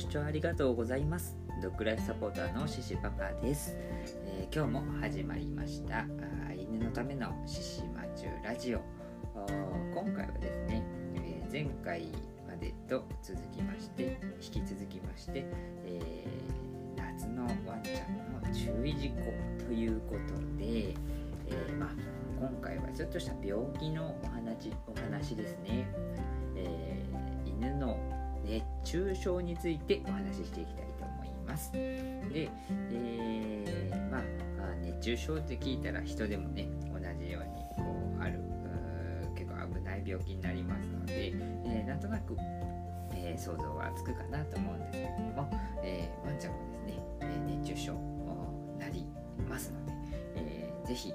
視聴ありがとうございます。ドッグライフサポーターのシシパパです、えー、今日も始まりました。犬のためのシシマチュラジオ。今回はですね、えー、前回までと続きまして引き続きまして、えー、夏のワンちゃんの注意事項ということで、えまあ、今回はちょっとした病気のお話お話ですね、え犬の熱中症についてお話ししていきたいと思います。で、えー、まあ熱中症って聞いたら人でもね同じようにこうある結構危ない病気になりますので、えー、なんとなく、えー、想像はつくかなと思うんですけれども、えー、ワンちゃんもですね、え熱中症になりますので、えー、ぜひ、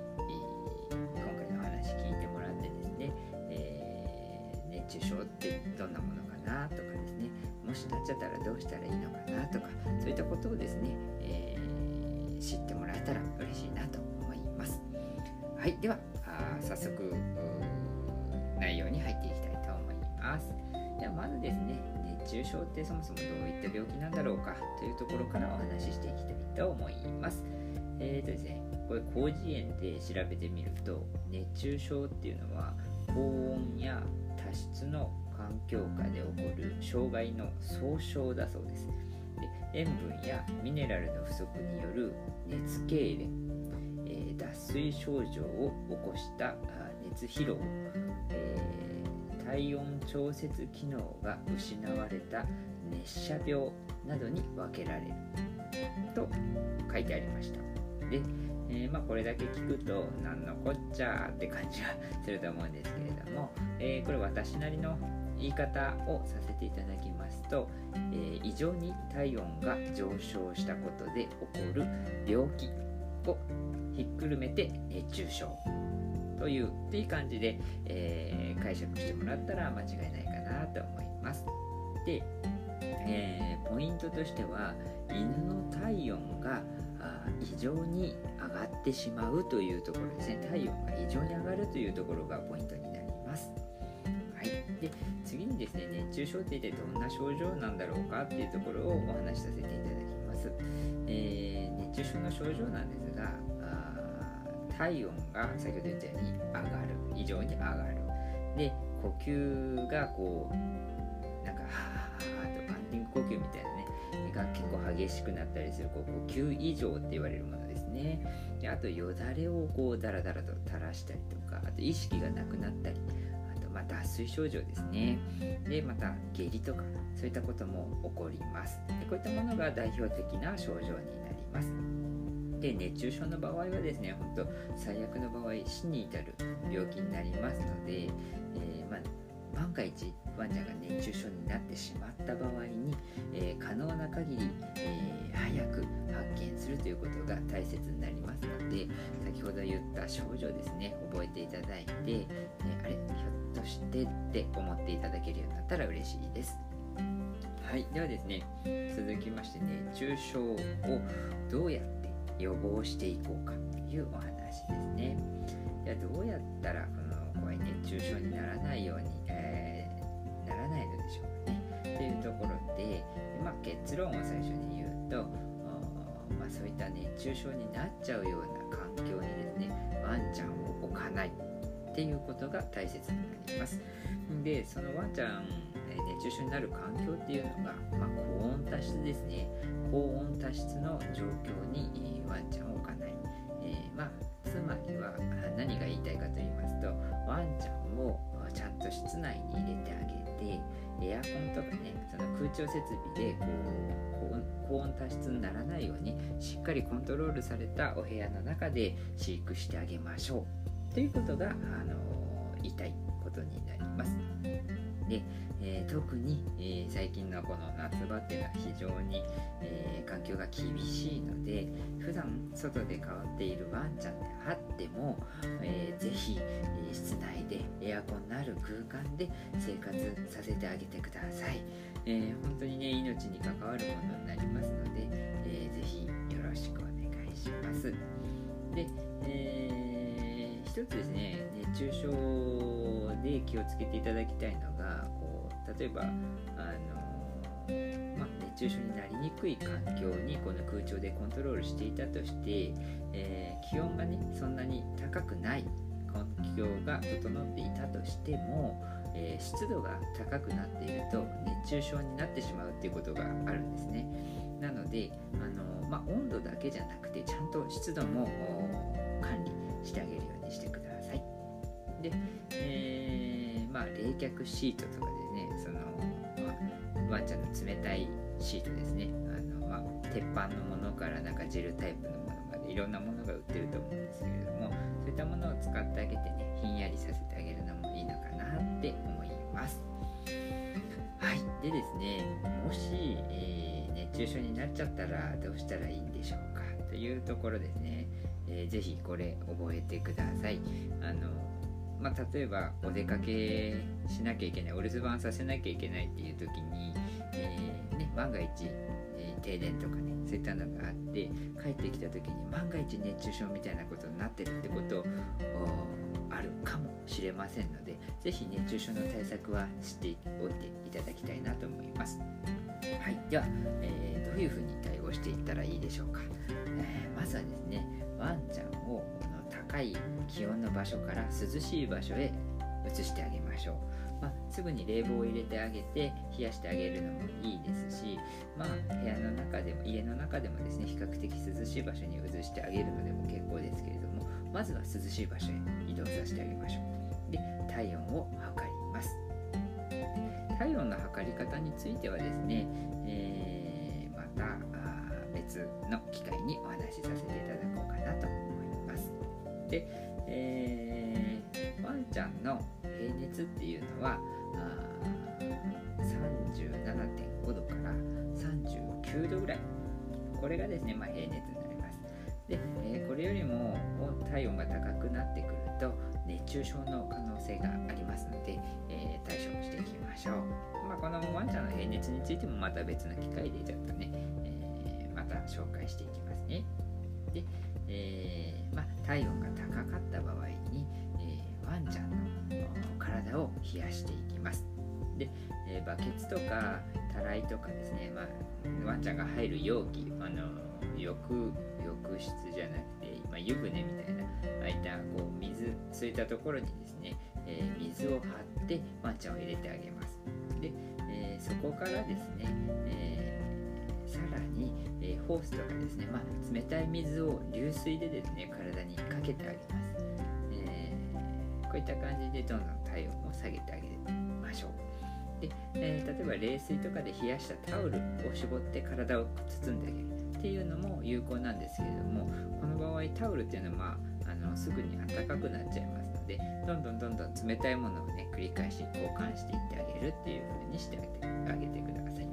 今回のお話聞いてもらってですね、え熱中症ってどんなものかなとかですねもしなっちゃったらどうしたらいいのかなとかそういったことをですね、えー、知ってもらえたら嬉しいなと思います。はいでは早速内容に入っていきたいと思います。ではまずですね熱中症ってそもそもどういった病気なんだろうかというところからお話ししていきたいと思います。えーとですねこれ広辞苑で調べてみると熱中症っていうのは高温や多湿の環境下で起こる障害の総称だそうです。で塩分やミネラルの不足による熱痙攣、えー、脱水症状を起こした熱疲労、えー、体温調節機能が失われた熱射病などに分けられると書いてありました。で、えー、まあ、これだけ聞くと何のこっちゃって感じがすると思うんですけれども、えー、これ私なりの言い方をさせていただきますと、えー、異常に体温が上昇したことで起こる病気をひっくるめて熱中症というっていう感じで、えー、解釈してもらったら間違いないかなと思います。で、えー、ポイントとしては犬の体温が異常に上がってしまうというところですね体温が異常に上がるというところがポイントになります。で次にで熱中症って一体どんな症状なんだろうかっていうところをお話しさせていただきます、えー、熱中症の症状なんですが体温が先ほど言ったように上がる。異常に上がる。で呼吸がこうなんかはーとパンティング呼吸みたいなねが結構激しくなったりするこう呼吸異常って言われるものですね。であとよだれをこうダラダラと垂らしたりとかあと意識がなくなったり。まあ、脱水症状ですね。で、また下痢とか、そういったことも起こります。でこういったものが代表的な症状になります。で、熱中症の場合はですね、本当最悪の場合、死に至る病気になりますので、えー、まあ、万が一ワンちゃんが熱中症になってしまった場合に、えー、可能な限り、えー、早く発見するということが大切になりますので先ほど言った症状ですね覚えていただいて、えあれひょっとしてって思っていただけるようになったら嬉しいです。はい、ではですね、続きまして熱中症をどうやって予防していこうかというお話ですね。ではどうやったらこの怖い熱中症にならないように、えー、ならないのでしょうかね。というところで、まあ、結論を最初に言うと、まあ、そういった熱中症になっちゃうような環境にですね、ワンちゃんを置かないっていうことが大切になります。で、そのワンちゃん、熱中症になる環境っていうのが、まあ、高温多湿ですね。高温多湿の状況にワンちゃんを置かない。えー、まあ、つまりは何が言いたいかと言いますと、ワンちゃんをちゃんと室内に入れてあげて、エアコンとかね、その空調設備でこう高温多湿にならないようにしっかりコントロールされたお部屋の中で飼育してあげましょう。ということが、あの言いたいことになります。で、えー、特に、えー、最近のこの夏場っていうのは非常に、えー、環境が厳しいので普段外で飼っているワンちゃんであっても、えー、ぜひ、え室内でエアコンのある空間で生活させてあげてください、え本当にね命に関わるものになりますので、えー、ぜひよろしくお願いしますで、えー一つですね熱中症で気をつけていただきたいのがこう例えばあの、まあ、熱中症になりにくい環境にこの空調でコントロールしていたとして、えー、気温がねそんなに高くない環境が整っていたとしても、えー、湿度が高くなっていると熱中症になってしまうっていうことがあるんですね。なのであの、まあ、温度だけじゃなくてちゃんと湿度も管理してあげるよにしてください。で、えー、まあ、冷却シートとかでねその、まあ、ワンちゃんの冷たいシートですね。あの、まあ、鉄板のものからなんかジェルタイプのものまでいろんなものが売ってると思うんですけれどもそういったものを使ってあげてねひんやりさせてあげるのもいいのかなって思います。はい。でですねもし、えー、熱中症になっちゃったらどうしたらいいんでしょういうところですね、えー、ぜひこれ覚えてください。あのまあ、例えばお出かけしなきゃいけないお留守番させなきゃいけないっていう時に、えー、ね、万が一、停電とかねそういったのがあって帰ってきた時に万が一熱中症みたいなことになってるってことあるかもしれませんので是非熱中症の対策はしておいていただきたいなと思います。はい、では、えー、どういうふうに対応していったらいいでしょうか。えー、まずはですねワンちゃんをこの高い気温の場所から涼しい場所へ移してあげましょう。まあ、すぐに冷房を入れてあげて冷やしてあげるのもいいですし、まあ、部屋の中でも家の中でもですね比較的涼しい場所に移してあげるのでも結構ですけれどもまずは涼しい場所へ移動させてあげましょう。で体温を測ります。体温の測り方についてはですね、えー、また別の機会にお話しさせていただこうかなと思います。で、えー、ワンちゃんの平熱っていうのは37.5度から39度ぐらい。これがですね、まあ、平熱になります。で、えー、これよりも体温が高くなってくると熱中症の可能性がありますので、えー、対処していきましょう、まあ、このワンちゃんの平熱についてもまた別の機会でちょっとね、えー、また紹介していきますね。で、えまあ、体温が高冷やしていきます。で、えー、バケツとかたらいとかですね、まあ、ワンちゃんが入る容器あの浴浴室じゃなくて、まあ、湯船みたいなあいったこう水そういったところにですね、えー、水を張ってワンちゃんを入れてあげます。で、えー、そこからですね、えー、さらに、えホースとかですね、まあ、冷たい水を流水でですね体にかけてあげます。こういった感じでどんどん体温を下げてあげましょう。で、えー、例えば冷水とかで冷やしたタオルを絞って体を包んであげるっていうのも有効なんですけれどもこの場合タオルっていうのは、まあ、あのすぐに暖かくなっちゃいますのでどんどんどんどん冷たいものをね繰り返し交換していってあげるっていう風にしてあげてあげてください。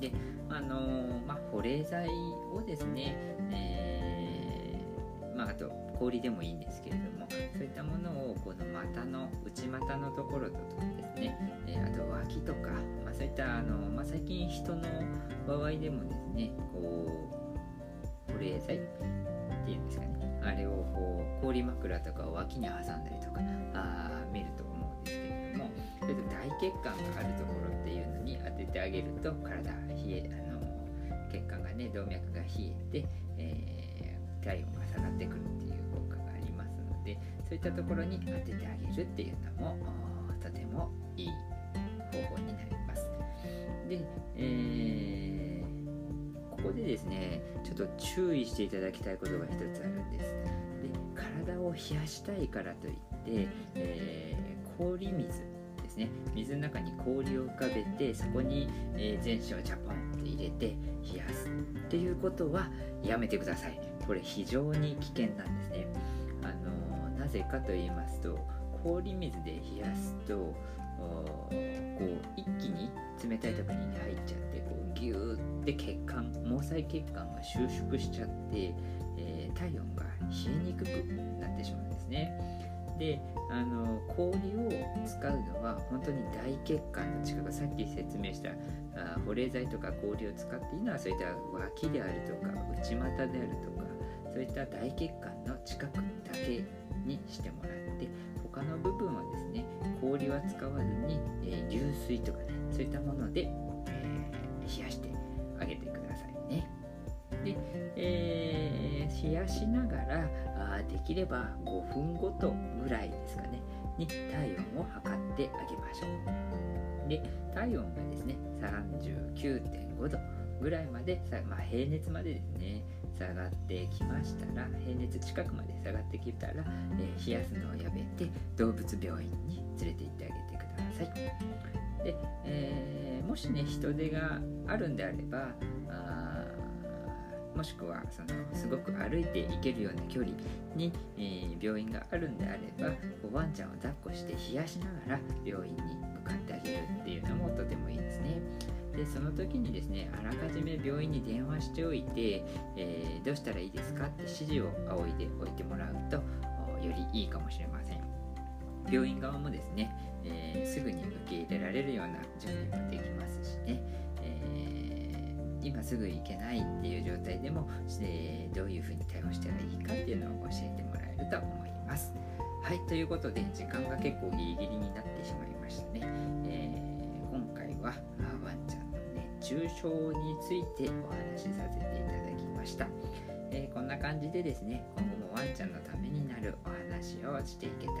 であのー、まあ保冷剤をですね、あ、と氷でもいいんですけれどもそういったものをこの股の内股のところとかですね、えー、あと脇とか、まあ、そういったあの、まあ、最近人の場合でもですねこう保冷剤っていうんですかねあれをこう氷枕とかを脇に挟んだりとかあ見ると思うんですけれどもそれと大血管があるところっていうのに当ててあげると体冷えあの血管がね動脈が冷えて、えー、体温が下がってくるっていう効果がありますのでそういったところに当ててあげるっていうのもとてもいい方法になります。で、えー、ここでですねちょっと注意していただきたいことが一つあるんです。で体を冷やしたいからといって、えー、氷水ですね水の中に氷を浮かべてそこに、えー、全身をジャポンって入れて冷やすっていうことはやめてくださいこれ非常に危険なんですねあのなぜかと言いますと氷水で冷やすとこう一気に冷たいところに入っちゃってこうギューって血管毛細血管が収縮しちゃって、えー、体温が冷えにくくなってしまうんですね。であの氷を使うのは本当に大血管の近くさっき説明したあ保冷剤とか氷を使っていいのはそういった脇であるとか内股であるとかそういった大血管の近くだけにしてもらって他の部分はですね氷は使わずに、えー、流水とかねそういったもので、えー、冷やしてあげてくださいね。で、えー、冷やしながらあできれば5分ごとぐらいですかねに体温を測ってあげましょう。で体温がですね39.5度ぐらいまで、まあ、平熱までですね下がってきましたら平熱近くまで下がってきたら、えー、冷やすのをやめて動物病院に連れて行ってあげてくださいで、えー、もしね人手があるんであればあもしくはそのすごく歩いて行けるような距離に、えー、病院があるんであればワンちゃんを抱っこして冷やしながら病院に向かってあげるっていうのもとてもいいですね。でその時にですねあらかじめ病院に電話しておいて、えー、どうしたらいいですかって指示を仰いでおいてもらうとよりいいかもしれません。病院側もですね、えー、すぐに受け入れられるような準備もできますしね、えー、今すぐ行けないっていう状態でも、えどういうふうに対応したらいいかっていうのを教えてもらえると思います。はいということで時間が結構ギリギリになってしまいましたね、中症についてお話しさせていただきました、えー、こんな感じでですね今後もワンちゃんのためになるお話をしていけたら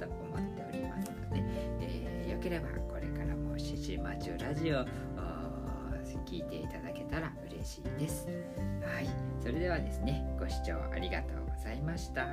なと思っておりますので、えー、よければこれからも獅子マチュラジオ聞いていただけたら嬉しいです。はい。それではですねご視聴ありがとうございました。